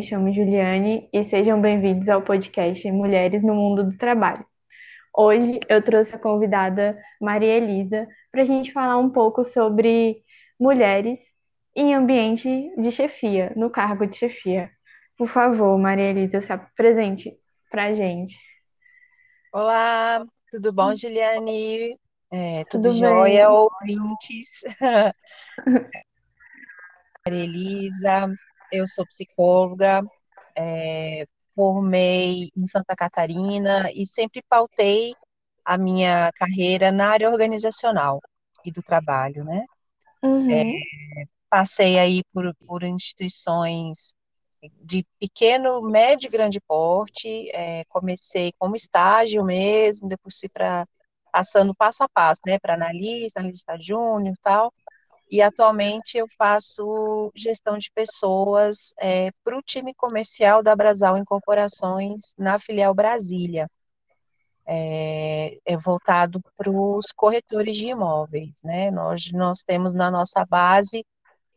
me chamo Juliane e sejam bem-vindos ao podcast Mulheres no Mundo do Trabalho. Hoje eu trouxe a convidada Maria Elisa para a gente falar um pouco sobre mulheres em ambiente de chefia, no cargo de chefia. Por favor, Maria Elisa, se apresente para a gente. Olá, tudo bom, Juliane? É, tudo, tudo jóia, ouvintes? Maria Elisa, eu sou psicóloga, é, formei em Santa Catarina e sempre pautei a minha carreira na área organizacional e do trabalho, né? Uhum. É, passei aí por, por instituições de pequeno, médio e grande porte, é, comecei como estágio mesmo, depois fui para passando passo a passo, né, para analista, analista júnior e tal, e atualmente eu faço gestão de pessoas é, para o time comercial da Brasal Incorporações na filial Brasília. É, é voltado para os corretores de imóveis, né? Nós, nós temos na nossa base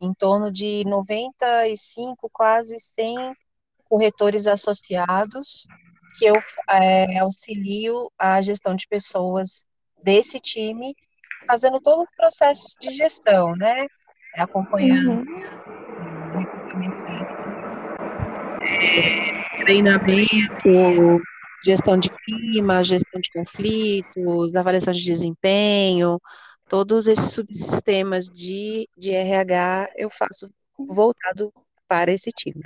em torno de 95, quase 100 corretores associados que eu é, auxilio a gestão de pessoas desse time fazendo todo o processo de gestão, né? Acompanhando uhum. é, treinamento, gestão de clima, gestão de conflitos, avaliação de desempenho, todos esses subsistemas de, de RH eu faço voltado para esse time.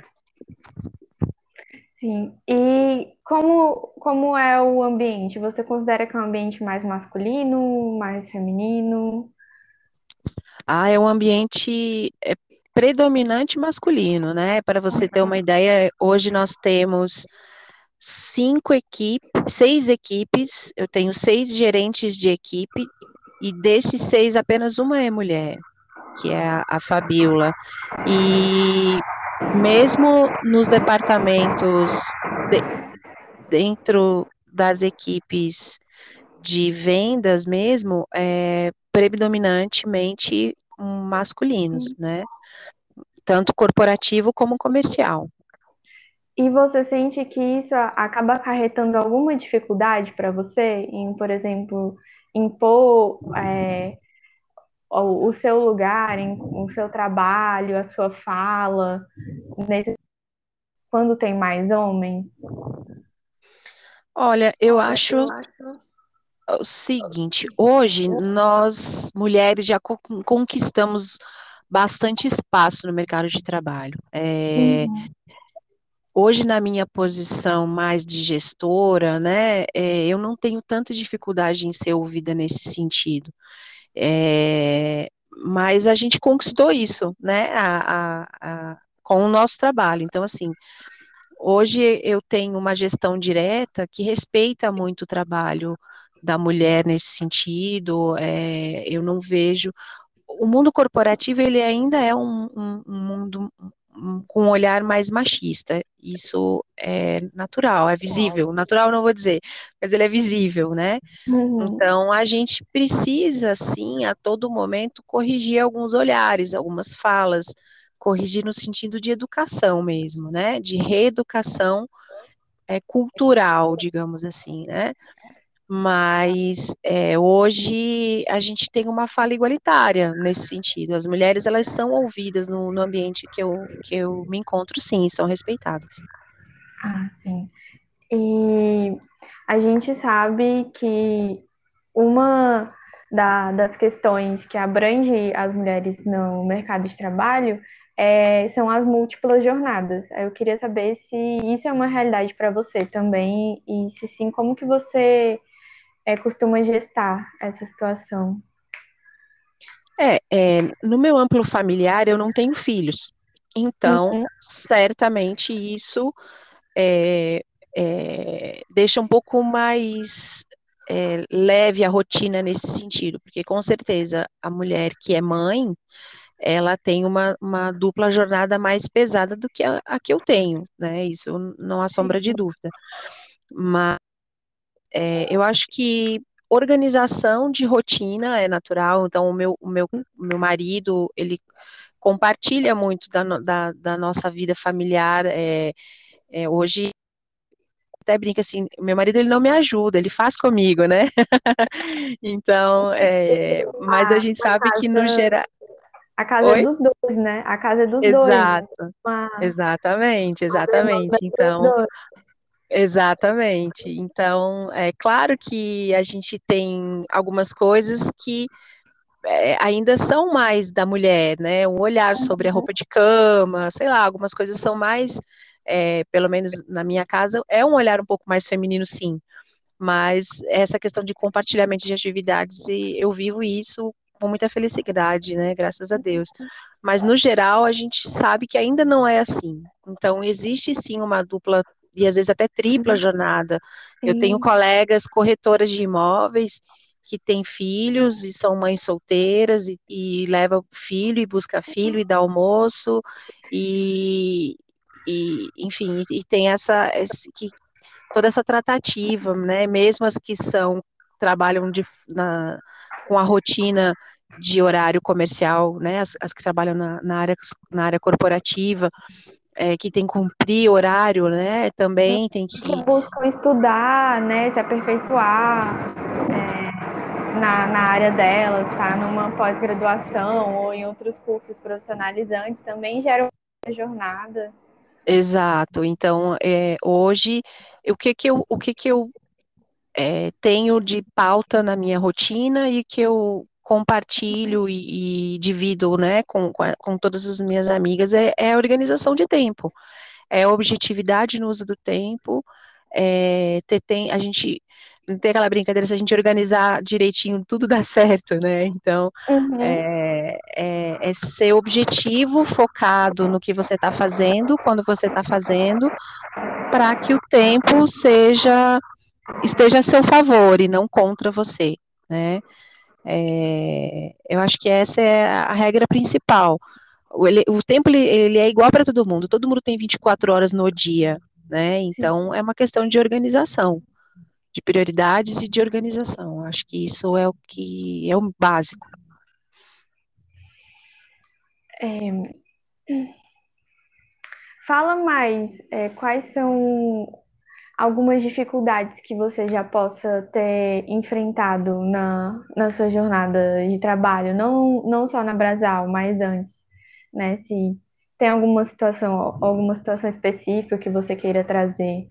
Sim. E como, como é o ambiente? Você considera que é um ambiente mais masculino, mais feminino? Ah, é um ambiente é, predominante masculino, né? Para você ter uma ideia, hoje nós temos cinco equipes, seis equipes, eu tenho seis gerentes de equipe, e desses seis, apenas uma é mulher, que é a, a Fabiola. E mesmo nos departamentos de, dentro das equipes de vendas mesmo, é predominantemente masculinos, né? Tanto corporativo como comercial. E você sente que isso acaba acarretando alguma dificuldade para você em, por exemplo, impor é, o, o, seu lugar, em, o seu trabalho, a sua fala, nesse, quando tem mais homens? Olha, eu acho o seguinte: hoje nós mulheres já conquistamos bastante espaço no mercado de trabalho. É, uhum. Hoje, na minha posição mais de gestora, né, é, eu não tenho tanta dificuldade em ser ouvida nesse sentido. É, mas a gente conquistou isso, né, a, a, a, com o nosso trabalho. Então, assim, hoje eu tenho uma gestão direta que respeita muito o trabalho da mulher nesse sentido. É, eu não vejo o mundo corporativo ele ainda é um, um, um mundo com um olhar mais machista. Isso é natural, é visível. Natural não vou dizer, mas ele é visível, né? Uhum. Então a gente precisa, sim, a todo momento corrigir alguns olhares, algumas falas, corrigir no sentido de educação mesmo, né? De reeducação é, cultural, digamos assim, né? Mas é, hoje a gente tem uma fala igualitária nesse sentido. As mulheres elas são ouvidas no, no ambiente que eu, que eu me encontro, sim, são respeitadas. Ah, sim. E a gente sabe que uma da, das questões que abrange as mulheres no mercado de trabalho é, são as múltiplas jornadas. Eu queria saber se isso é uma realidade para você também e se sim, como que você é, costuma gestar essa situação? É, é, no meu amplo familiar eu não tenho filhos, então uhum. certamente isso é, é, deixa um pouco mais é, leve a rotina nesse sentido, porque com certeza a mulher que é mãe, ela tem uma, uma dupla jornada mais pesada do que a, a, que eu tenho, né? Isso não há sombra de dúvida. Mas é, eu acho que organização de rotina é natural, então o meu, o meu, o meu marido, ele compartilha muito da, da, da nossa vida familiar. É, é, hoje até brinca assim, meu marido ele não me ajuda, ele faz comigo, né? então, é, mas a gente sabe que no geral a casa é Oi? é dos dois, né? A casa é dos Exato. dois. Exato. Né? Exatamente, exatamente. Então, exatamente. Então, é claro que a gente tem algumas coisas que é, ainda são mais da mulher, né? Um olhar sobre a uhum. roupa de cama, sei lá, algumas coisas são mais, é, pelo menos na minha casa, é um olhar um pouco mais feminino, sim. Mas essa questão de compartilhamento de atividades, eu vivo isso com muita felicidade, né? Graças a Deus. Mas no geral a gente sabe que ainda não é assim. Então existe sim uma dupla e às vezes até tripla uhum. jornada. Sim. Eu tenho colegas corretoras de imóveis que têm filhos e são mães solteiras e, e leva filho e busca filho e dá almoço e, e enfim e, tem essa esse, que toda essa tratativa, né? Mesmo as que são trabalham de, na, com a rotina de horário comercial, né, as, as que trabalham na, na, área, na área corporativa, é, que tem que cumprir horário, né, também tem que... que buscam estudar, né, se aperfeiçoar é, na, na área delas, tá, numa pós-graduação ou em outros cursos profissionalizantes, também geram uma jornada. Exato, então, é, hoje, o que que eu, o que que eu é, tenho de pauta na minha rotina e que eu compartilho e, e divido né, com, com, todas as minhas amigas é, é, a organização de tempo, é a objetividade no uso do tempo, é, ter, tem, a gente tem aquela brincadeira, se a gente organizar direitinho, tudo dá certo, né? Então, uhum. é, é, é, ser objetivo, focado no que você está fazendo, quando você está fazendo, para que o tempo seja esteja a seu favor e não contra você, né? É, eu acho que essa é a regra principal. O, ele, o tempo ele, ele é igual para todo mundo, todo mundo tem 24 horas no dia, né? Então Sim. é uma questão de organização, de prioridades e de organização. Acho que isso é o que é o básico. É, fala mais, é, quais são algumas dificuldades que você já possa ter enfrentado na, na sua jornada de trabalho, não, não só na Brasal, mas antes, né? Se tem alguma situação, alguma situação específica que você queira trazer.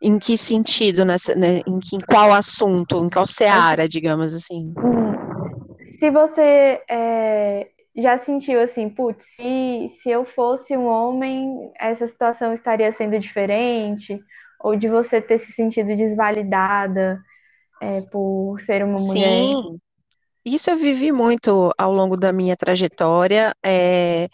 Em que sentido, nessa, né, em, que, em qual assunto, em qual seara, digamos assim? Hum. Se você é, já sentiu assim, putz, se, se eu fosse um homem, essa situação estaria sendo diferente? Ou de você ter se sentido desvalidada é, por ser uma mulher? Sim, isso eu vivi muito ao longo da minha trajetória. É,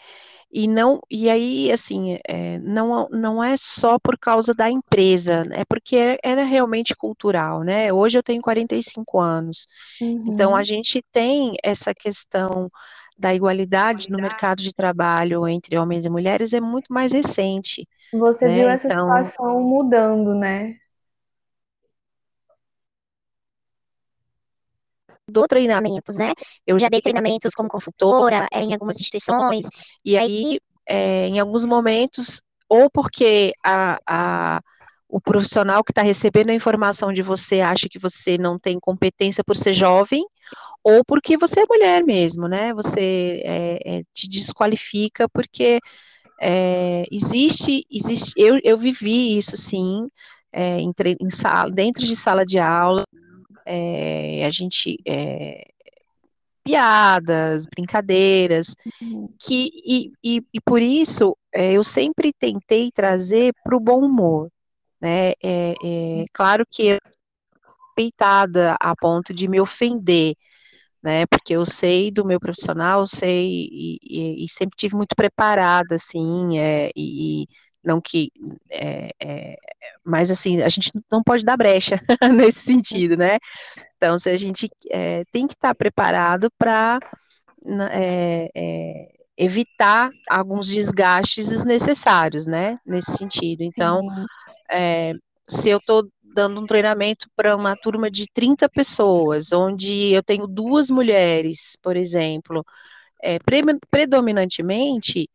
e não e aí assim é, não não é só por causa da empresa é porque era, era realmente cultural né hoje eu tenho 45 anos uhum. então a gente tem essa questão da igualdade no mercado de trabalho entre homens e mulheres é muito mais recente. Você né? viu essa então, situação mudando, né? do treinamentos, né? Eu já dei treinamentos como consultora é, em algumas instituições, e aí, é, em alguns momentos, ou porque a, a o profissional que está recebendo a informação de você acha que você não tem competência por ser jovem, ou porque você é mulher mesmo, né? Você é, é, te desqualifica porque é, existe, existe eu, eu vivi isso sim, é, em, sala, dentro de sala de aula, é, a gente é, piadas, brincadeiras, uhum. que e, e, e, por isso eu sempre tentei trazer para o bom humor, né? É, é claro que peitada a ponto de me ofender, né? Porque eu sei do meu profissional, sei e, e, e sempre tive muito preparada, assim, é, e, não que, é, é, mas assim, a gente não pode dar brecha nesse sentido, né? Então, se a gente é, tem que estar preparado para é, é, evitar alguns desgastes desnecessários, né? Nesse sentido. Então, é, se eu estou dando um treinamento para uma turma de 30 pessoas, onde eu tenho duas mulheres, por exemplo, é, pre predominantemente,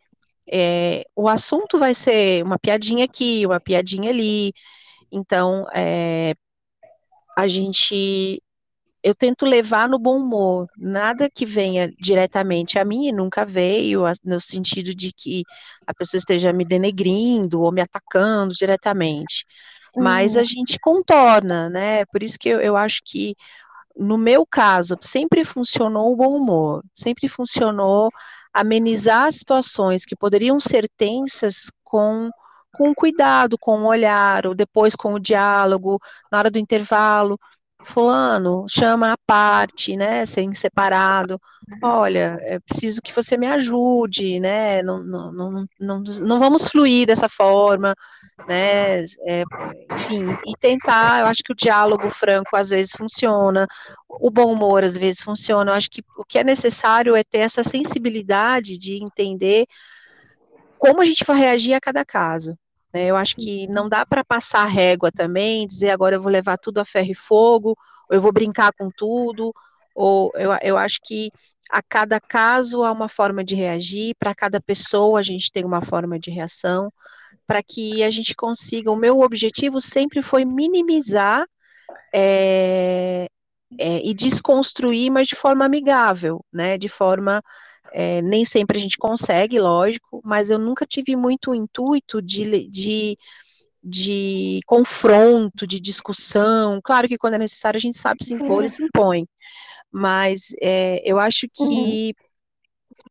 é, o assunto vai ser uma piadinha aqui, uma piadinha ali. Então, é, a gente. Eu tento levar no bom humor, nada que venha diretamente a mim, nunca veio, no sentido de que a pessoa esteja me denegrindo ou me atacando diretamente. Mas a uhum. gente contorna, né? Por isso que eu, eu acho que no meu caso, sempre funcionou o bom humor, sempre funcionou amenizar situações que poderiam ser tensas com, com cuidado, com o olhar, ou depois com o diálogo, na hora do intervalo. Fulano, chama a parte, né, sem separado. Olha, é preciso que você me ajude, né? Não, não, não, não, não vamos fluir dessa forma, né? É, enfim, e tentar. Eu acho que o diálogo franco às vezes funciona, o bom humor às vezes funciona. Eu acho que o que é necessário é ter essa sensibilidade de entender como a gente vai reagir a cada caso. Né? Eu acho que não dá para passar régua também, dizer agora eu vou levar tudo a ferro e fogo, ou eu vou brincar com tudo, ou eu, eu acho que a cada caso há uma forma de reagir, para cada pessoa a gente tem uma forma de reação, para que a gente consiga. O meu objetivo sempre foi minimizar é, é, e desconstruir, mas de forma amigável, né? De forma é, nem sempre a gente consegue, lógico, mas eu nunca tive muito intuito de, de, de confronto, de discussão. Claro que quando é necessário a gente sabe se impor e se impõe, mas é, eu acho que uhum.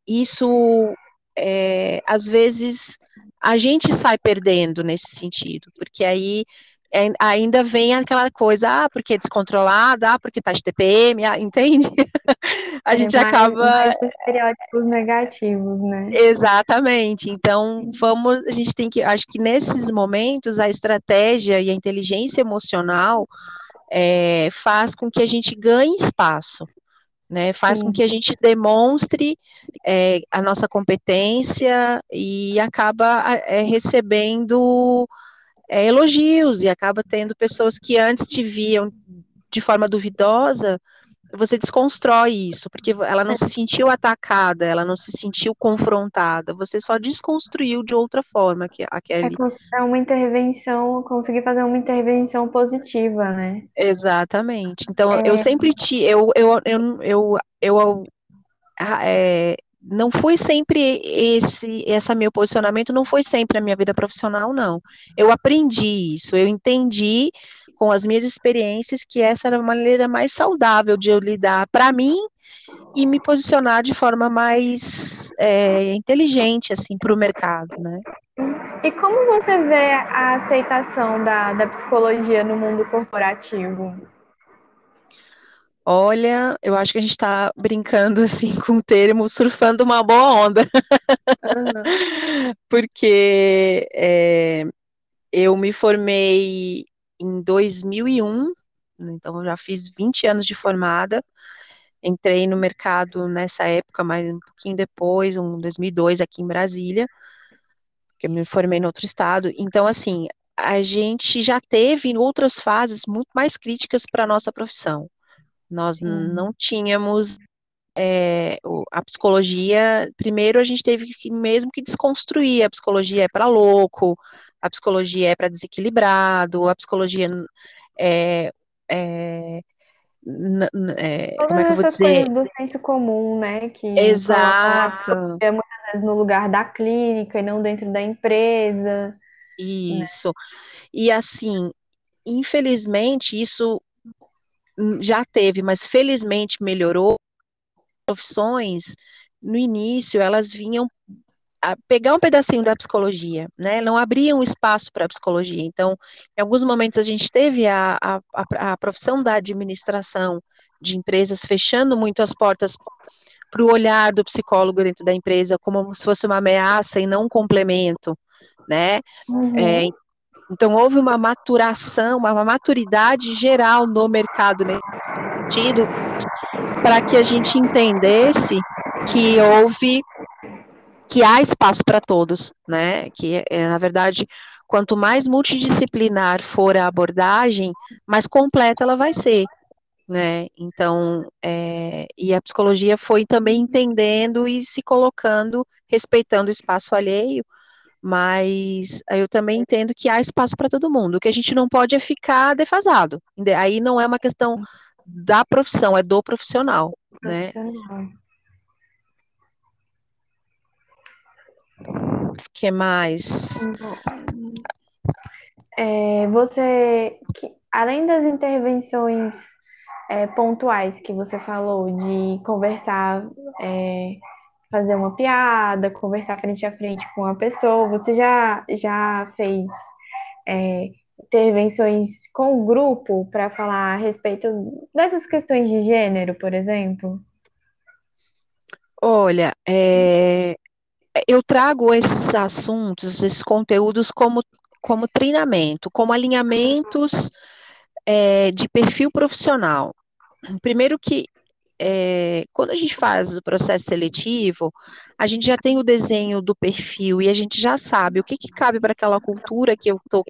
isso, é, às vezes, a gente sai perdendo nesse sentido, porque aí é, ainda vem aquela coisa, ah, porque é descontrolada, ah, porque tá de TPM, ah, entende? a é, gente mais, acaba. Mais estereótipos negativos, né? Exatamente. Então, vamos, a gente tem que, acho que nesses momentos, a estratégia e a inteligência emocional é, faz com que a gente ganhe espaço. Né, faz Sim. com que a gente demonstre é, a nossa competência e acaba é, recebendo é, elogios e acaba tendo pessoas que antes te viam de forma duvidosa, você desconstrói isso, porque ela não se sentiu atacada, ela não se sentiu confrontada, você só desconstruiu de outra forma que. É, é uma intervenção, conseguir fazer uma intervenção positiva, né? Exatamente. Então, é... eu sempre te, eu, eu, eu, eu, eu é, não foi sempre esse, esse meu posicionamento, não foi sempre a minha vida profissional, não. Eu aprendi isso, eu entendi com as minhas experiências que essa era a maneira mais saudável de eu lidar para mim e me posicionar de forma mais é, inteligente, assim, para o mercado, né? E como você vê a aceitação da, da psicologia no mundo corporativo? Olha, eu acho que a gente está brincando assim com o termo surfando uma boa onda. Uhum. Porque é, eu me formei em 2001, então eu já fiz 20 anos de formada. Entrei no mercado nessa época, mas um pouquinho depois, um 2002 aqui em Brasília, que eu me formei em outro estado. Então, assim, a gente já teve outras fases muito mais críticas para a nossa profissão. Nós Sim. não tínhamos é, a psicologia. Primeiro, a gente teve que mesmo que desconstruir. A psicologia é para louco, a psicologia é para desequilibrado, a psicologia é, é é, como é que eu vou dizer? coisas do senso comum, né? Que Exato. muitas vezes no lugar da clínica e não dentro da empresa. Né? Isso. Né? E assim, infelizmente, isso já teve, mas felizmente melhorou. Profissões, no início, elas vinham a pegar um pedacinho da psicologia, né? Não abriam espaço para a psicologia. Então, em alguns momentos a gente teve a, a, a, a profissão da administração de empresas fechando muito as portas para o olhar do psicólogo dentro da empresa como se fosse uma ameaça e não um complemento, né? Uhum. É, então, houve uma maturação, uma maturidade geral no mercado nesse sentido, para que a gente entendesse que houve, que há espaço para todos, né? Que, é, na verdade, quanto mais multidisciplinar for a abordagem, mais completa ela vai ser. né? Então, é, e a psicologia foi também entendendo e se colocando, respeitando o espaço alheio, mas eu também entendo que há espaço para todo mundo. O que a gente não pode é ficar defasado. Aí não é uma questão da profissão, é do profissional, né? profissional. né? que mais? É, você, que, além das intervenções é, pontuais que você falou, de conversar, é, fazer uma piada, conversar frente a frente com a pessoa, você já, já fez é, intervenções com o grupo para falar a respeito dessas questões de gênero, por exemplo? Olha, é, eu trago esses assuntos, esses conteúdos como, como treinamento, como alinhamentos é, de perfil profissional. Primeiro que é, quando a gente faz o processo seletivo, a gente já tem o desenho do perfil e a gente já sabe o que, que cabe para aquela cultura que eu, tô,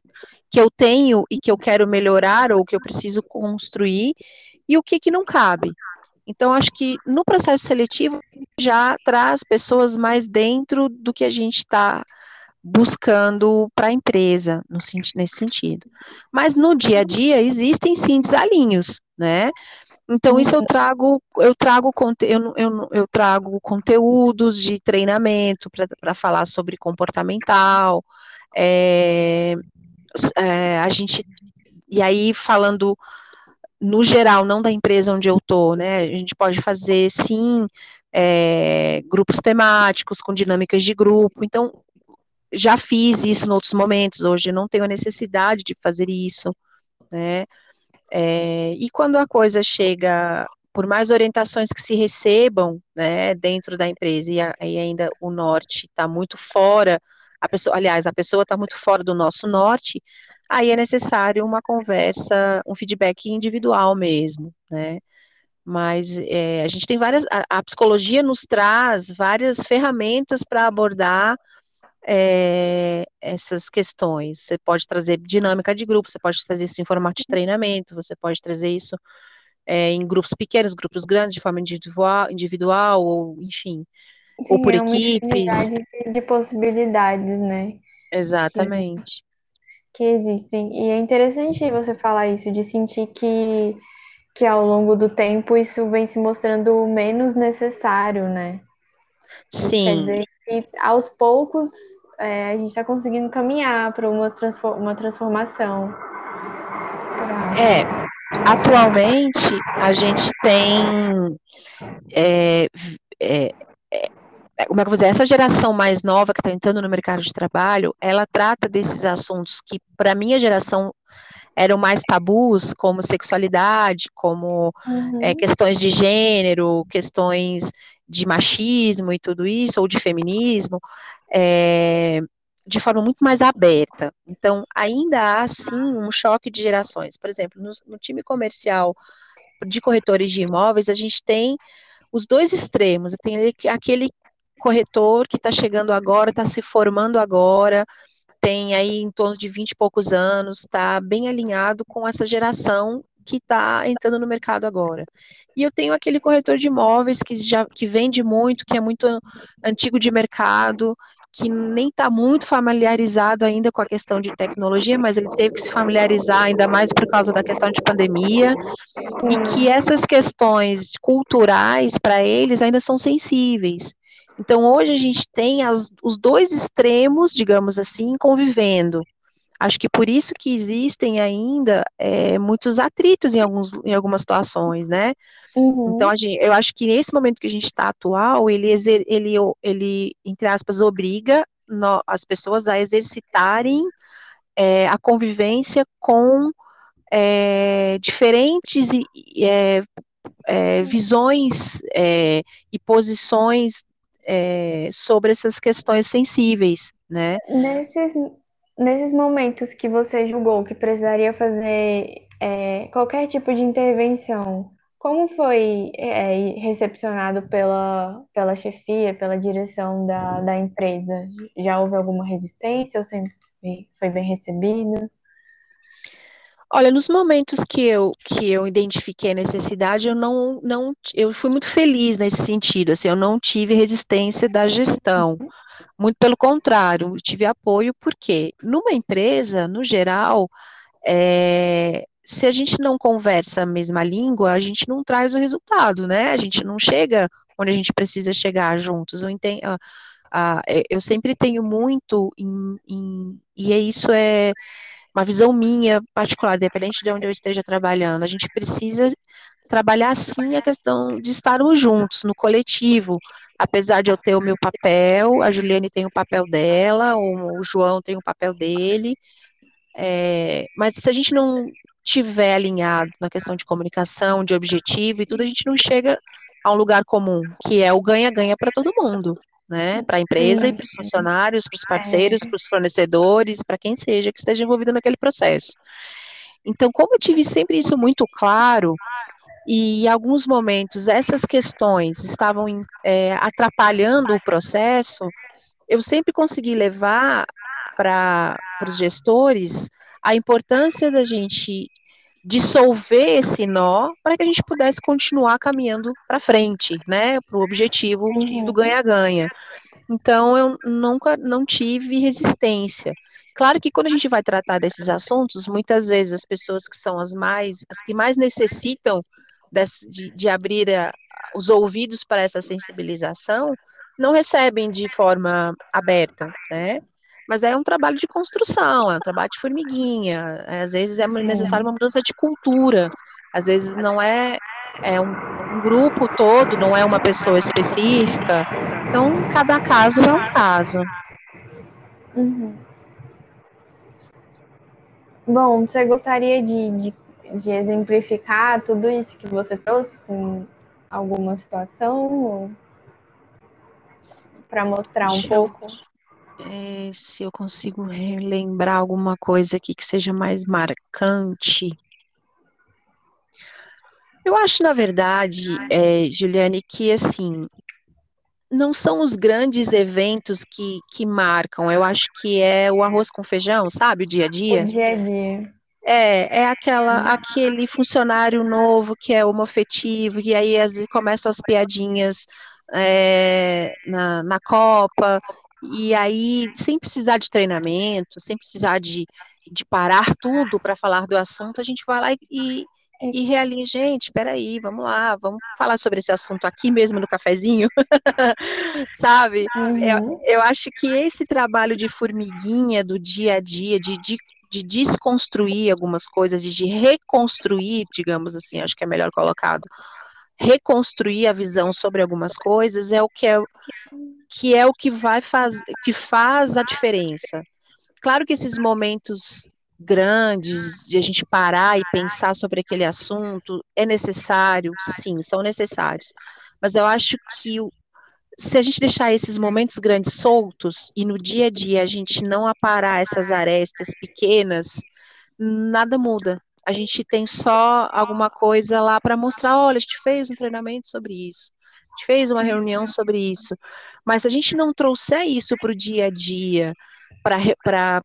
que eu tenho e que eu quero melhorar ou que eu preciso construir e o que, que não cabe. Então, acho que no processo seletivo já traz pessoas mais dentro do que a gente está buscando para a empresa, no, nesse sentido. Mas no dia a dia existem sim desalinhos, né? Então, isso eu trago, eu trago, eu, eu, eu trago conteúdos de treinamento para falar sobre comportamental, é, é, a gente, e aí falando no geral, não da empresa onde eu estou, né? A gente pode fazer, sim, é, grupos temáticos com dinâmicas de grupo. Então, já fiz isso em outros momentos, hoje não tenho a necessidade de fazer isso, né? É, e quando a coisa chega, por mais orientações que se recebam, né, dentro da empresa, e, a, e ainda o norte está muito fora, a pessoa, aliás, a pessoa está muito fora do nosso norte, aí é necessário uma conversa, um feedback individual mesmo, né? Mas é, a gente tem várias, a, a, psicologia nos traz várias ferramentas para abordar é, essas questões. Você pode trazer dinâmica de grupo, você pode trazer isso em formato de treinamento, você pode trazer isso é, em grupos pequenos, grupos grandes, de forma individual, individual ou enfim, Sim, ou por é equipes. De, de possibilidades, né? Exatamente que existem. E é interessante você falar isso, de sentir que, que ao longo do tempo isso vem se mostrando menos necessário, né? Sim. quer dizer que aos poucos é, a gente está conseguindo caminhar para uma, transform uma transformação. É, atualmente a gente tem é, é, é como é que eu vou dizer, essa geração mais nova que está entrando no mercado de trabalho, ela trata desses assuntos que, para minha geração, eram mais tabus, como sexualidade, como uhum. é, questões de gênero, questões de machismo e tudo isso, ou de feminismo, é, de forma muito mais aberta. Então, ainda há, sim, um choque de gerações. Por exemplo, no, no time comercial de corretores de imóveis, a gente tem os dois extremos. Tem aquele corretor que está chegando agora, está se formando agora, tem aí em torno de 20 e poucos anos, está bem alinhado com essa geração que está entrando no mercado agora. E eu tenho aquele corretor de imóveis que já que vende muito, que é muito antigo de mercado, que nem está muito familiarizado ainda com a questão de tecnologia, mas ele teve que se familiarizar ainda mais por causa da questão de pandemia, e que essas questões culturais para eles ainda são sensíveis. Então, hoje a gente tem as, os dois extremos, digamos assim, convivendo. Acho que por isso que existem ainda é, muitos atritos em, alguns, em algumas situações, né? Uhum. Então, gente, eu acho que nesse momento que a gente está atual, ele, ele, ele, entre aspas, obriga no, as pessoas a exercitarem é, a convivência com é, diferentes é, é, visões é, e posições é, sobre essas questões sensíveis, né? Nesses, nesses momentos que você julgou que precisaria fazer é, qualquer tipo de intervenção, como foi é, recepcionado pela, pela chefia, pela direção da, da empresa? Já houve alguma resistência ou sempre foi bem recebido? Olha, nos momentos que eu que eu identifiquei a necessidade, eu não não eu fui muito feliz nesse sentido, assim, eu não tive resistência da gestão. Muito pelo contrário, tive apoio, porque numa empresa, no geral, é, se a gente não conversa a mesma língua, a gente não traz o resultado, né? A gente não chega onde a gente precisa chegar juntos. Eu entendo, eu sempre tenho muito em, em, e é isso é uma visão minha particular, independente de onde eu esteja trabalhando. A gente precisa trabalhar sim a questão de estarmos juntos no coletivo, apesar de eu ter o meu papel, a Juliane tem o papel dela, o João tem o papel dele, é, mas se a gente não tiver alinhado na questão de comunicação, de objetivo e tudo, a gente não chega a um lugar comum, que é o ganha-ganha para todo mundo, né? Para a empresa e para os funcionários, para os parceiros, para os fornecedores, para quem seja que esteja envolvido naquele processo. Então, como eu tive sempre isso muito claro, e em alguns momentos essas questões estavam é, atrapalhando o processo, eu sempre consegui levar para os gestores a importância da gente dissolver esse nó para que a gente pudesse continuar caminhando para frente, né, para o objetivo uhum. do ganha-ganha. Então eu nunca não tive resistência. Claro que quando a gente vai tratar desses assuntos, muitas vezes as pessoas que são as mais, as que mais necessitam de, de abrir a, os ouvidos para essa sensibilização, não recebem de forma aberta, né? Mas é um trabalho de construção, é um trabalho de formiguinha. É, às vezes é necessário uma mudança de cultura. Às vezes não é, é um, um, grupo todo, não é uma pessoa específica. Então, cada caso é um caso. Uhum. Bom, você gostaria de, de de exemplificar tudo isso que você trouxe com alguma situação? Para mostrar um Deixa pouco? Eu, é, se eu consigo relembrar alguma coisa aqui que seja mais marcante. Eu acho, na verdade, é, Juliane, que assim, não são os grandes eventos que, que marcam. Eu acho que é o arroz com feijão, sabe? O dia a dia. O dia a dia. É, é aquela, aquele funcionário novo que é homofetivo, e aí às vezes começam as piadinhas é, na, na Copa, e aí, sem precisar de treinamento, sem precisar de, de parar tudo para falar do assunto, a gente vai lá e, e realinha, gente, peraí, vamos lá, vamos falar sobre esse assunto aqui mesmo no cafezinho, sabe? Uhum. Eu, eu acho que esse trabalho de formiguinha do dia a dia, de, de de desconstruir algumas coisas, de, de reconstruir, digamos assim, acho que é melhor colocado, reconstruir a visão sobre algumas coisas é o que é, que é o que vai fazer, que faz a diferença. Claro que esses momentos grandes de a gente parar e pensar sobre aquele assunto é necessário, sim, são necessários. Mas eu acho que se a gente deixar esses momentos grandes soltos e no dia a dia a gente não aparar essas arestas pequenas, nada muda. A gente tem só alguma coisa lá para mostrar, olha, a gente fez um treinamento sobre isso, a gente fez uma reunião sobre isso. Mas se a gente não trouxer isso para o dia a dia, para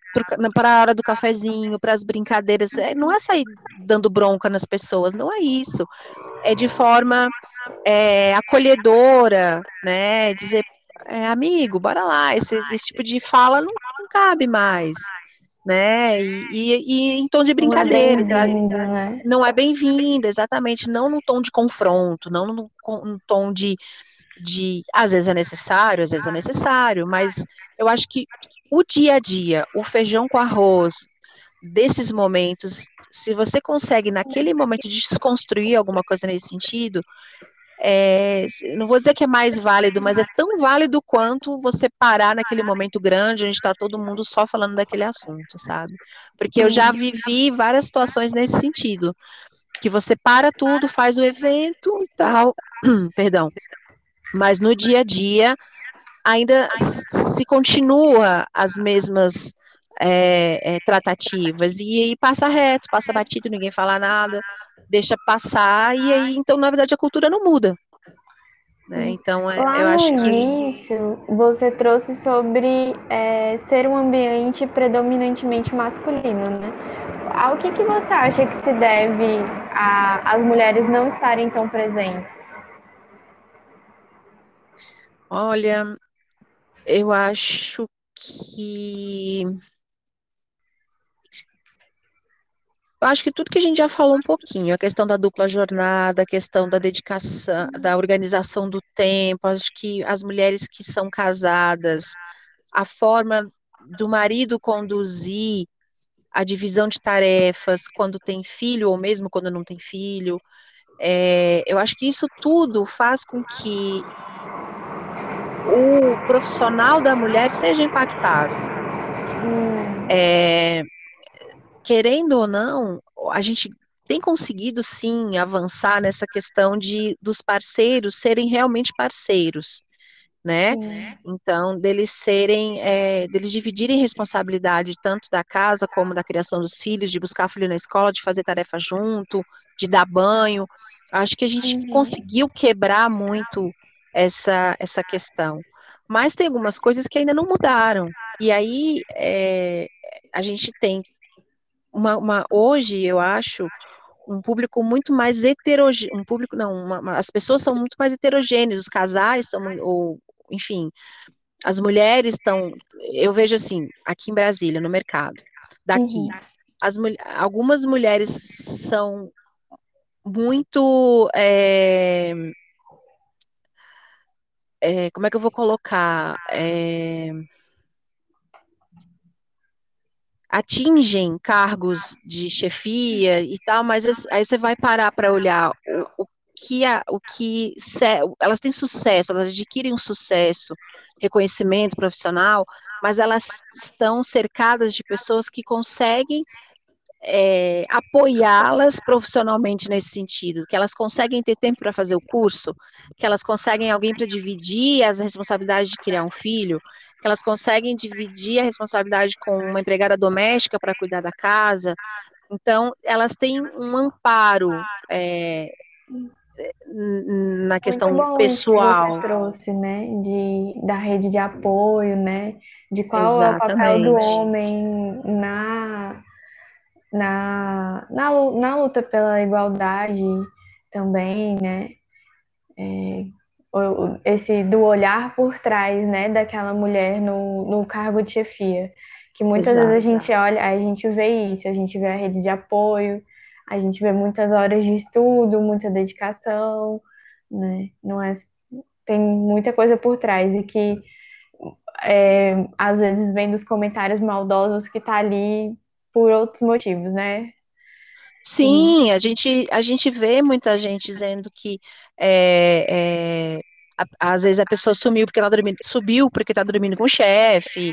a hora do cafezinho, para as brincadeiras, é, não é sair dando bronca nas pessoas, não é isso. É de forma é, acolhedora, né? Dizer, é, amigo, bora lá, esse, esse tipo de fala não, não cabe mais. Né? E, e, e, em tom de brincadeira. Não é bem-vinda, né? Não é bem-vinda, exatamente. Não no tom de confronto, não no, no tom de, de. Às vezes é necessário, às vezes é necessário, mas eu acho que o dia a dia, o feijão com arroz, desses momentos, se você consegue naquele momento desconstruir alguma coisa nesse sentido, é, não vou dizer que é mais válido, mas é tão válido quanto você parar naquele momento grande, onde está todo mundo só falando daquele assunto, sabe? Porque eu já vivi várias situações nesse sentido, que você para tudo, faz o evento e tal, perdão, mas no dia a dia ainda se continua as mesmas é, é, tratativas e aí passa reto, passa batido, ninguém fala nada, deixa passar e aí então na verdade a cultura não muda. Né? Então é, Lá eu acho no que início você trouxe sobre é, ser um ambiente predominantemente masculino, né? ao que, que você acha que se deve a, as mulheres não estarem tão presentes? Olha, eu acho que Eu acho que tudo que a gente já falou um pouquinho, a questão da dupla jornada, a questão da dedicação, da organização do tempo, acho que as mulheres que são casadas, a forma do marido conduzir a divisão de tarefas quando tem filho ou mesmo quando não tem filho, é, eu acho que isso tudo faz com que o profissional da mulher seja impactado. É, querendo ou não, a gente tem conseguido sim avançar nessa questão de dos parceiros serem realmente parceiros, né? Sim. Então, deles serem, é, deles dividirem responsabilidade tanto da casa como da criação dos filhos, de buscar filho na escola, de fazer tarefa junto, de dar banho. Acho que a gente uhum. conseguiu quebrar muito essa, essa questão. Mas tem algumas coisas que ainda não mudaram. E aí é, a gente tem uma, uma, hoje, eu acho, um público muito mais heterogêneo, um público, não, uma, uma, as pessoas são muito mais heterogêneas, os casais são, ou, enfim, as mulheres estão, eu vejo assim, aqui em Brasília, no mercado, daqui, uhum. as, algumas mulheres são muito, é, é, como é que eu vou colocar, é, atingem cargos de chefia e tal, mas aí você vai parar para olhar o, o que a, o que elas têm sucesso, elas adquirem um sucesso, reconhecimento profissional, mas elas estão cercadas de pessoas que conseguem é, apoiá-las profissionalmente nesse sentido, que elas conseguem ter tempo para fazer o curso, que elas conseguem alguém para dividir as responsabilidades de criar um filho, que elas conseguem dividir a responsabilidade com uma empregada doméstica para cuidar da casa. Então, elas têm um amparo é, na questão Muito bom pessoal. Que você trouxe, né, de, da rede de apoio, né, de qual Exatamente. é o papel do homem na, na, na, na luta pela igualdade também, né, é, esse do olhar por trás, né, daquela mulher no, no cargo de chefia. Que muitas Exato. vezes a gente olha, a gente vê isso, a gente vê a rede de apoio, a gente vê muitas horas de estudo, muita dedicação, né? Não é, tem muita coisa por trás e que é, às vezes vem dos comentários maldosos que tá ali por outros motivos, né? Sim, a gente, a gente vê muita gente dizendo que é, é, às vezes a pessoa sumiu porque ela dormindo, subiu porque está dormindo com o chefe.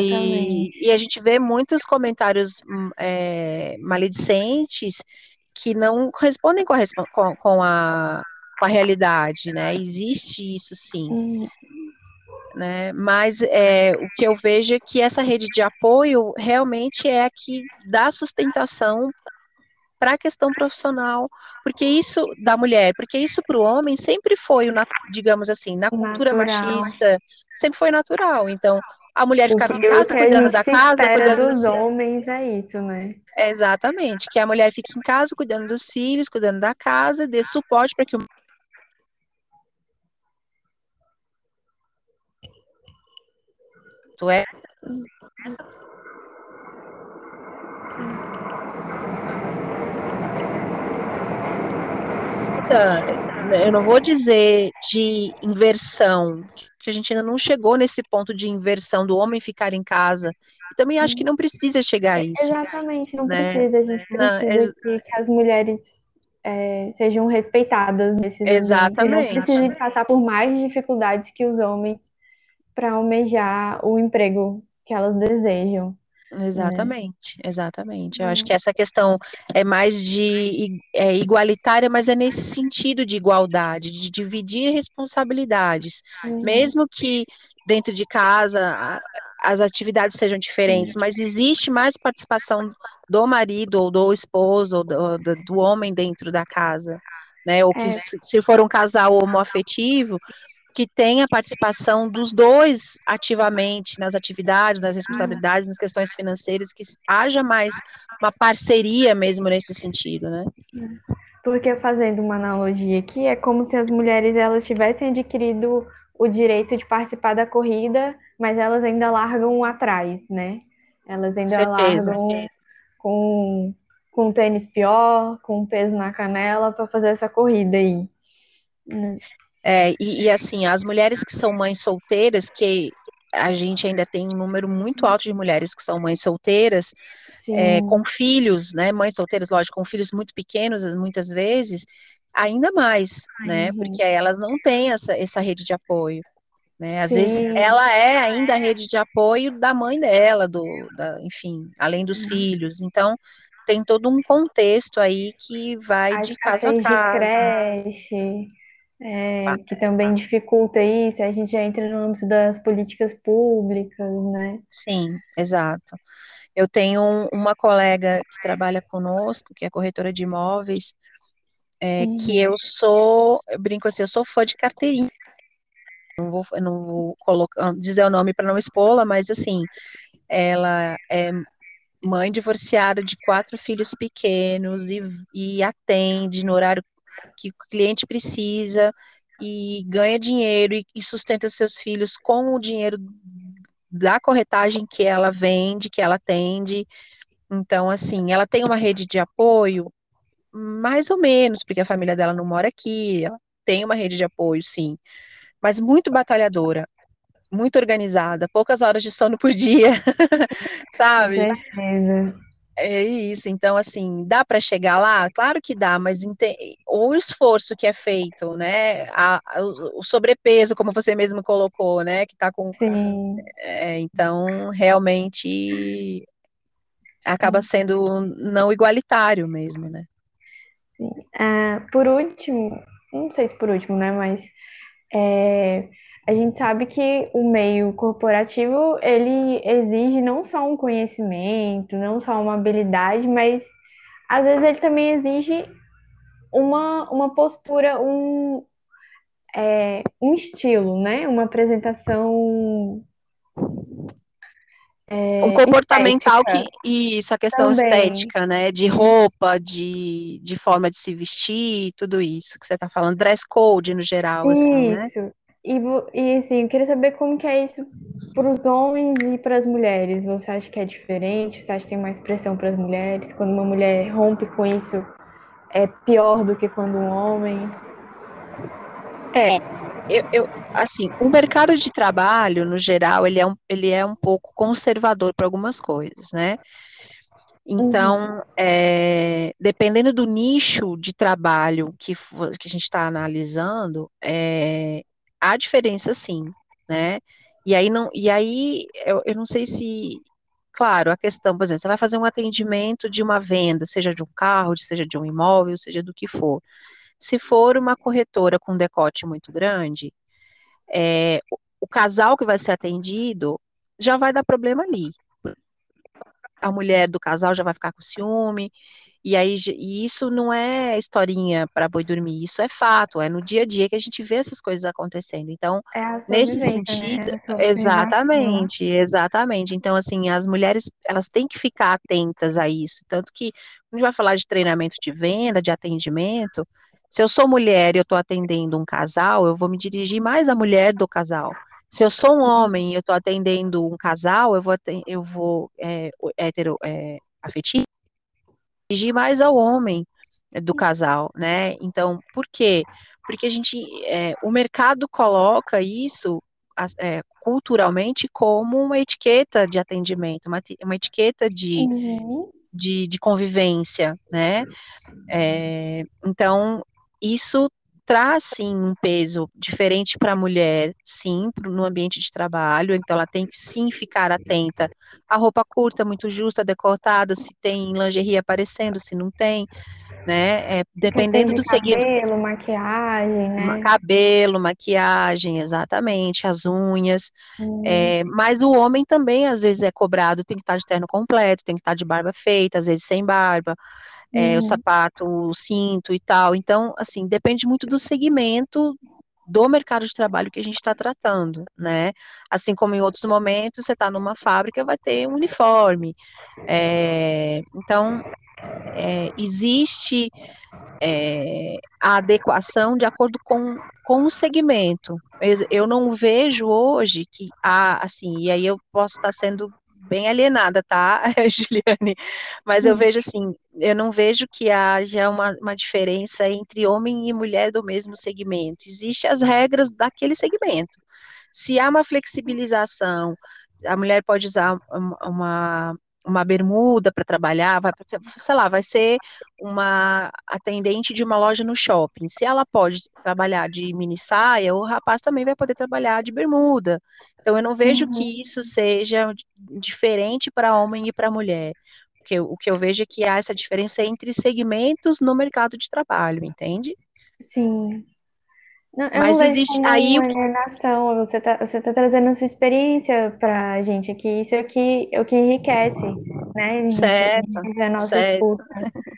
E, e, a gente vê muitos comentários hum, é, maledicentes que não correspondem com a, com, com a, com a realidade, né? Existe isso sim. Uhum. Né? Mas é, o que eu vejo é que essa rede de apoio realmente é a que dá sustentação para a questão profissional, porque isso da mulher, porque isso para o homem sempre foi, digamos assim, na cultura natural. machista, sempre foi natural. Então, a mulher ficava em casa cuidando da casa, cuidando dos homens, é isso, né? É exatamente, que a mulher fique em casa cuidando dos filhos, cuidando da casa, dê suporte para que o é eu não vou dizer de inversão, que a gente ainda não chegou nesse ponto de inversão do homem ficar em casa. E também acho que não precisa chegar a isso. Exatamente, não né? precisa. A gente precisa não, que, as mulheres é, sejam respeitadas nesses Exatamente. E não precisem passar por mais dificuldades que os homens para almejar o emprego que elas desejam. Exatamente, é. exatamente. Eu acho que essa questão é mais de é, igualitária, mas é nesse sentido de igualdade, de dividir responsabilidades, uhum. mesmo que dentro de casa as atividades sejam diferentes, mas existe mais participação do marido ou do esposo ou do, do, do homem dentro da casa, né? Ou que é. se for um casal homoafetivo, que tenha participação dos dois ativamente nas atividades, nas responsabilidades, nas questões financeiras, que haja mais uma parceria mesmo nesse sentido, né? Porque fazendo uma analogia aqui, é como se as mulheres elas tivessem adquirido o direito de participar da corrida, mas elas ainda largam atrás, né? Elas ainda certeza, largam certeza. com com tênis pior, com peso na canela para fazer essa corrida aí. É, e, e, assim, as mulheres que são mães solteiras, que a gente ainda tem um número muito alto de mulheres que são mães solteiras, é, com filhos, né? Mães solteiras, lógico, com filhos muito pequenos, muitas vezes, ainda mais, Ai, né? Gente. Porque elas não têm essa, essa rede de apoio. Né? Às Sim. vezes ela é ainda a rede de apoio da mãe dela, do, da, enfim, além dos uhum. filhos. Então, tem todo um contexto aí que vai As de casa a casa. de creche, é, que também dificulta isso, a gente já entra no âmbito das políticas públicas, né? Sim, exato. Eu tenho uma colega que trabalha conosco, que é corretora de imóveis, é, que eu sou, eu brinco assim, eu sou fã de carteirinha. Não vou, não vou colocar, dizer o nome para não expô-la, mas assim, ela é mãe divorciada de quatro filhos pequenos e, e atende no horário que o cliente precisa e ganha dinheiro e, sustenta seus filhos com o dinheiro da corretagem que ela vende, que ela atende. Então, assim, ela tem uma rede de apoio, mais ou menos, porque a família dela não mora aqui, ela tem uma rede de apoio, sim, mas muito batalhadora muito organizada, poucas horas de sono por dia, sabe? certeza. É isso, então assim, dá para chegar lá? Claro que dá, mas o esforço que é feito, né? A, a, o sobrepeso, como você mesmo colocou, né? Que tá com. Sim. É, então, realmente acaba sendo não igualitário mesmo, né? Sim. Uh, por último, não sei se por último, né? Mas é, a gente sabe que o meio corporativo, ele exige não só um conhecimento, não só uma habilidade, mas às vezes ele também exige uma, uma postura, um, é, um estilo, né? Uma apresentação é, um comportamental estética. que isso a questão Também. estética, né, de roupa, de, de forma de se vestir, tudo isso que você está falando, dress code no geral, isso. assim, né? E, e assim, eu queria saber como que é isso para os homens e para as mulheres. Você acha que é diferente? Você acha que tem mais pressão para as mulheres? Quando uma mulher rompe com isso, é pior do que quando um homem? É, eu, eu, assim, o mercado de trabalho, no geral, ele é um, ele é um pouco conservador para algumas coisas, né? Então, uhum. é, dependendo do nicho de trabalho que, que a gente está analisando, é, há diferença sim, né? E aí não, e aí eu, eu não sei se, claro, a questão, por exemplo, você vai fazer um atendimento de uma venda, seja de um carro, seja de um imóvel, seja do que for. Se for uma corretora com decote muito grande, é, o, o casal que vai ser atendido já vai dar problema ali. A mulher do casal já vai ficar com ciúme, e aí e isso não é historinha para boi dormir, isso é fato, é no dia a dia que a gente vê essas coisas acontecendo. Então, é nesse né? sentido, né? exatamente, exatamente. Então, assim, as mulheres elas têm que ficar atentas a isso. Tanto que quando a gente vai falar de treinamento de venda, de atendimento, se eu sou mulher e eu estou atendendo um casal, eu vou me dirigir mais à mulher do casal. Se eu sou um homem e eu estou atendendo um casal, eu vou, eu vou é, hétero, é, afetivo, dirigir mais ao homem do casal, né? Então, por quê? Porque a gente, é, o mercado coloca isso é, culturalmente como uma etiqueta de atendimento, uma, uma etiqueta de, uhum. de, de, convivência, né? É, então, isso traz sim um peso diferente para a mulher, sim, no ambiente de trabalho, então ela tem que sim ficar atenta à roupa curta, muito justa, decotada, se tem lingerie aparecendo, se não tem, né? É, dependendo do segmento. Cabelo, maquiagem, né? Cabelo, maquiagem, exatamente, as unhas. Hum. É, mas o homem também às vezes é cobrado, tem que estar de terno completo, tem que estar de barba feita, às vezes sem barba é, o uhum. sapato, o cinto e tal. Então, assim, depende muito do segmento do mercado de trabalho que a gente está tratando, né? Assim como em outros momentos, você está numa fábrica, vai ter um uniforme. É, então, é, existe é, a adequação de acordo com, com o segmento. Eu não vejo hoje que há, assim, e aí eu posso estar sendo bem alienada, tá, Juliane? Mas eu vejo assim, eu não vejo que haja uma, uma diferença entre homem e mulher do mesmo segmento. Existem as regras daquele segmento. Se há uma flexibilização, a mulher pode usar uma, uma bermuda para trabalhar, vai, sei lá, vai ser uma atendente de uma loja no shopping. Se ela pode trabalhar de mini saia, o rapaz também vai poder trabalhar de bermuda. Então eu não vejo uhum. que isso seja diferente para homem e para mulher. Porque o que eu vejo é que há essa diferença entre segmentos no mercado de trabalho, entende? Sim. Não, eu Mas não existe aí alienação, você está você tá trazendo a sua experiência para a gente aqui, isso aqui é o que enriquece, né? Certo, a nossa certo. escuta.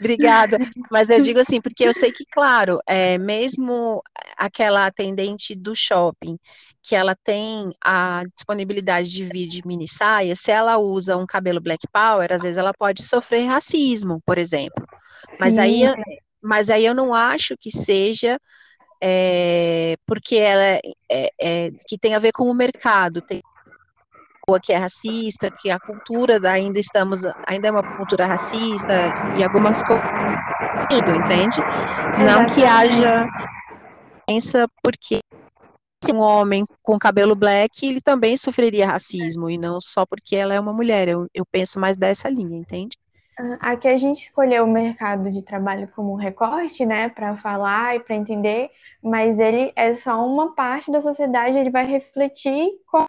Obrigada. Mas eu digo assim, porque eu sei que, claro, é, mesmo aquela atendente do shopping, que ela tem a disponibilidade de vir de mini saia, se ela usa um cabelo black power, às vezes ela pode sofrer racismo, por exemplo. Mas aí, mas aí eu não acho que seja é, porque ela é, é, que tem a ver com o mercado, tem que é racista, que a cultura da, ainda estamos, ainda é uma cultura racista e algumas coisas, entende? Não que haja pensa porque um homem com cabelo black, ele também sofreria racismo, e não só porque ela é uma mulher. Eu, eu penso mais dessa linha, entende? Aqui a gente escolheu o mercado de trabalho como recorte, né, para falar e para entender, mas ele é só uma parte da sociedade, ele vai refletir como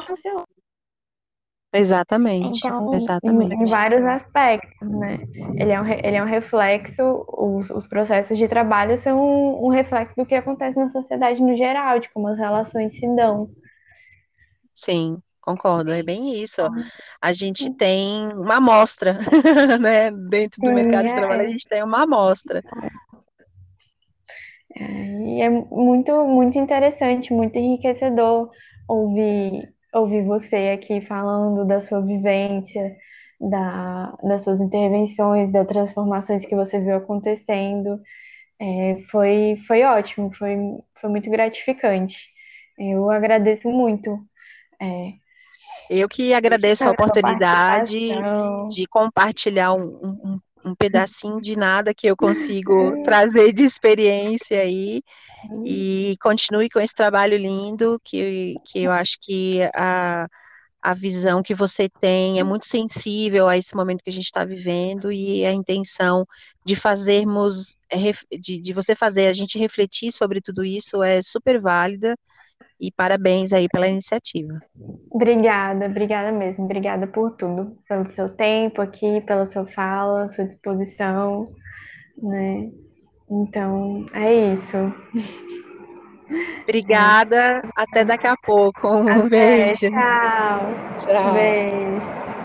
funciona. Exatamente, então, exatamente. Em, em, vários aspectos, né? Ele é um, ele é um reflexo, os, os processos de trabalho são um, um reflexo do que acontece na sociedade no geral, de como as relações se dão. Sim, Concordo, é bem isso. A gente tem uma amostra, né? Dentro do mercado de trabalho, a é. gente tem uma amostra. É, e é muito, muito interessante, muito enriquecedor ouvir, ouvir você aqui falando da sua vivência, da, das suas intervenções, das transformações que você viu acontecendo. É, foi, foi ótimo, foi, foi muito gratificante. Eu agradeço muito. É, eu que agradeço a oportunidade de compartilhar um, um, um, pedacinho de nada que eu consigo trazer de experiência aí. E continue com esse trabalho lindo, que, que eu acho que a, a visão que você tem é muito sensível a esse momento que a gente está vivendo e a intenção de fazermos, é, de, de você fazer a gente refletir sobre tudo isso é super válida e parabéns aí pela iniciativa. Obrigada, obrigada mesmo. Obrigada por tudo, pelo seu tempo aqui, pela sua fala, sua disposição, né? Então, é isso. Obrigada, até daqui a pouco. Um até, beijo. Tchau. Tchau. Beijo.